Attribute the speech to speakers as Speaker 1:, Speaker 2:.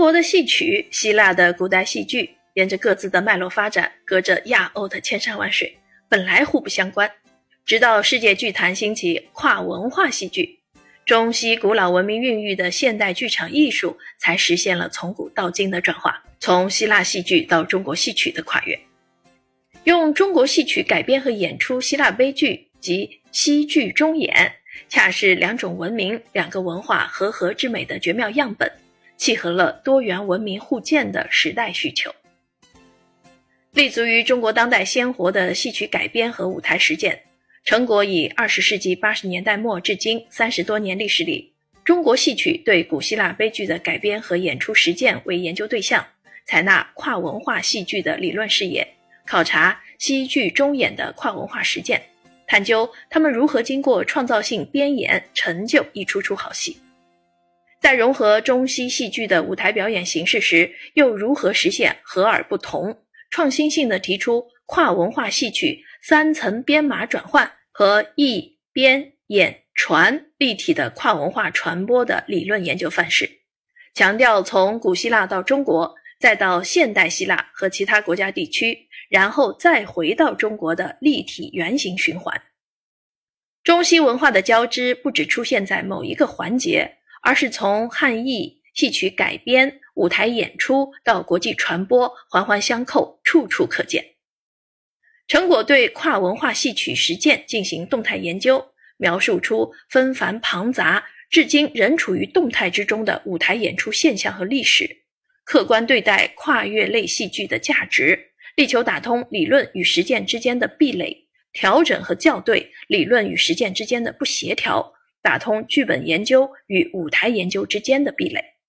Speaker 1: 国的戏曲、希腊的古代戏剧，沿着各自的脉络发展，隔着亚欧的千山万水，本来互不相关。直到世界剧坛兴起跨文化戏剧，中西古老文明孕育的现代剧场艺术，才实现了从古到今的转化，从希腊戏剧到中国戏曲的跨越。用中国戏曲改编和演出希腊悲剧及西剧中演，恰是两种文明、两个文化和合之美的绝妙样本。契合了多元文明互鉴的时代需求，立足于中国当代鲜活的戏曲改编和舞台实践，成果以二十世纪八十年代末至今三十多年历史里，中国戏曲对古希腊悲剧的改编和演出实践为研究对象，采纳跨文化戏剧的理论视野，考察戏剧中演的跨文化实践，探究他们如何经过创造性编演成就一出出好戏。在融合中西戏剧的舞台表演形式时，又如何实现和而不同、创新性的提出跨文化戏曲三层编码转换和译编演传立体的跨文化传播的理论研究范式？强调从古希腊到中国，再到现代希腊和其他国家地区，然后再回到中国的立体圆形循环。中西文化的交织不只出现在某一个环节。而是从汉译、戏曲改编、舞台演出到国际传播，环环相扣，处处可见。成果对跨文化戏曲实践进行动态研究，描述出纷繁庞杂、至今仍处于动态之中的舞台演出现象和历史，客观对待跨越类戏剧的价值，力求打通理论与实践之间的壁垒，调整和校对理论与实践之间的不协调。打通剧本研究与舞台研究之间的壁垒。